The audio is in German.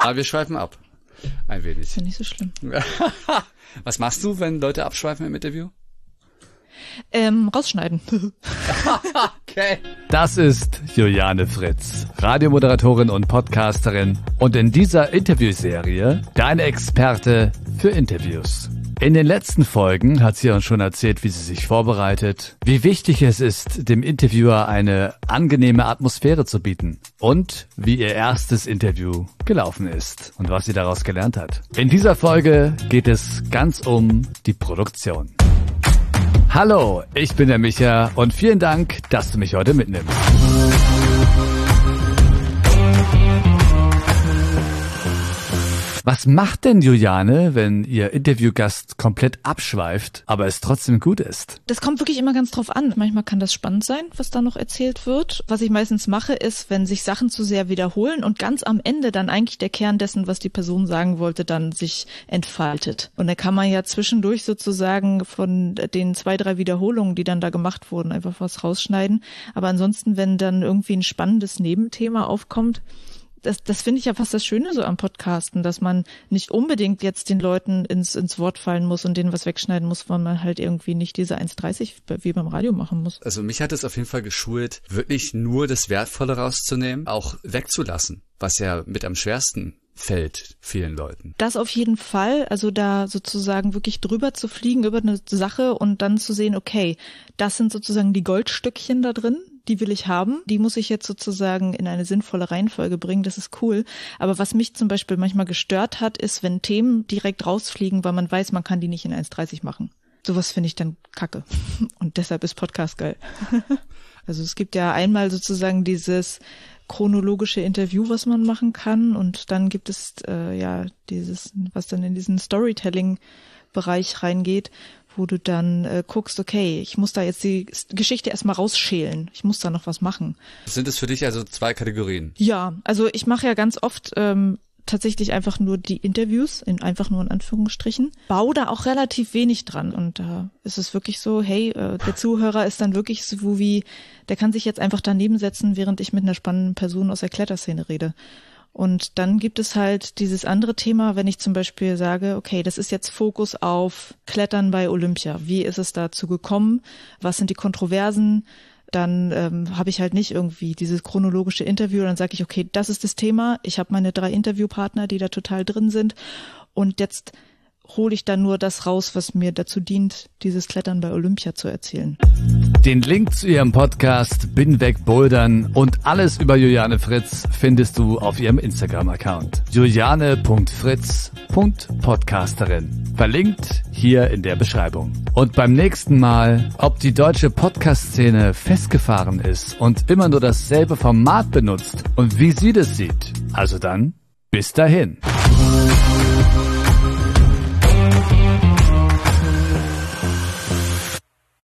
Aber wir schweifen ab. Ein wenig. Ist ja nicht so schlimm. Was machst du, wenn Leute abschweifen im Interview? Ähm, rausschneiden. Okay. Das ist Juliane Fritz, Radiomoderatorin und Podcasterin und in dieser Interviewserie deine Experte für Interviews. In den letzten Folgen hat sie uns schon erzählt, wie sie sich vorbereitet, wie wichtig es ist, dem Interviewer eine angenehme Atmosphäre zu bieten und wie ihr erstes Interview gelaufen ist und was sie daraus gelernt hat. In dieser Folge geht es ganz um die Produktion. Hallo, ich bin der Micha und vielen Dank, dass du mich heute mitnimmst. Was macht denn Juliane, wenn ihr Interviewgast komplett abschweift, aber es trotzdem gut ist? Das kommt wirklich immer ganz drauf an. Manchmal kann das spannend sein, was da noch erzählt wird. Was ich meistens mache, ist, wenn sich Sachen zu sehr wiederholen und ganz am Ende dann eigentlich der Kern dessen, was die Person sagen wollte, dann sich entfaltet. Und da kann man ja zwischendurch sozusagen von den zwei, drei Wiederholungen, die dann da gemacht wurden, einfach was rausschneiden. Aber ansonsten, wenn dann irgendwie ein spannendes Nebenthema aufkommt, das, das finde ich ja fast das Schöne so am Podcasten, dass man nicht unbedingt jetzt den Leuten ins, ins Wort fallen muss und denen was wegschneiden muss, weil man halt irgendwie nicht diese 1,30 wie beim Radio machen muss. Also mich hat es auf jeden Fall geschult, wirklich nur das Wertvolle rauszunehmen, auch wegzulassen, was ja mit am schwersten fällt vielen Leuten. Das auf jeden Fall, also da sozusagen wirklich drüber zu fliegen über eine Sache und dann zu sehen, okay, das sind sozusagen die Goldstückchen da drin, die will ich haben, die muss ich jetzt sozusagen in eine sinnvolle Reihenfolge bringen, das ist cool. Aber was mich zum Beispiel manchmal gestört hat, ist, wenn Themen direkt rausfliegen, weil man weiß, man kann die nicht in 1,30 machen. Sowas finde ich dann kacke. Und deshalb ist Podcast geil. Also es gibt ja einmal sozusagen dieses chronologische Interview, was man machen kann, und dann gibt es äh, ja dieses, was dann in diesen Storytelling-Bereich reingeht, wo du dann äh, guckst, okay, ich muss da jetzt die Geschichte erstmal rausschälen, ich muss da noch was machen. Sind es für dich also zwei Kategorien? Ja, also ich mache ja ganz oft ähm, tatsächlich einfach nur die Interviews, in einfach nur in Anführungsstrichen, baue da auch relativ wenig dran. Und da äh, ist es wirklich so, hey, äh, der Zuhörer ist dann wirklich so wie, der kann sich jetzt einfach daneben setzen, während ich mit einer spannenden Person aus der Kletterszene rede. Und dann gibt es halt dieses andere Thema, wenn ich zum Beispiel sage, okay, das ist jetzt Fokus auf Klettern bei Olympia. Wie ist es dazu gekommen? Was sind die Kontroversen? Dann ähm, habe ich halt nicht irgendwie dieses chronologische Interview. Dann sage ich, okay, das ist das Thema. Ich habe meine drei Interviewpartner, die da total drin sind. Und jetzt hole ich dann nur das raus, was mir dazu dient, dieses Klettern bei Olympia zu erzählen. Den Link zu ihrem Podcast Bin weg Bouldern und alles über Juliane Fritz findest du auf ihrem Instagram-Account. Juliane.fritz.podcasterin. Verlinkt hier in der Beschreibung. Und beim nächsten Mal, ob die deutsche Podcast-Szene festgefahren ist und immer nur dasselbe Format benutzt und wie sie das sieht. Also dann, bis dahin. Thank you.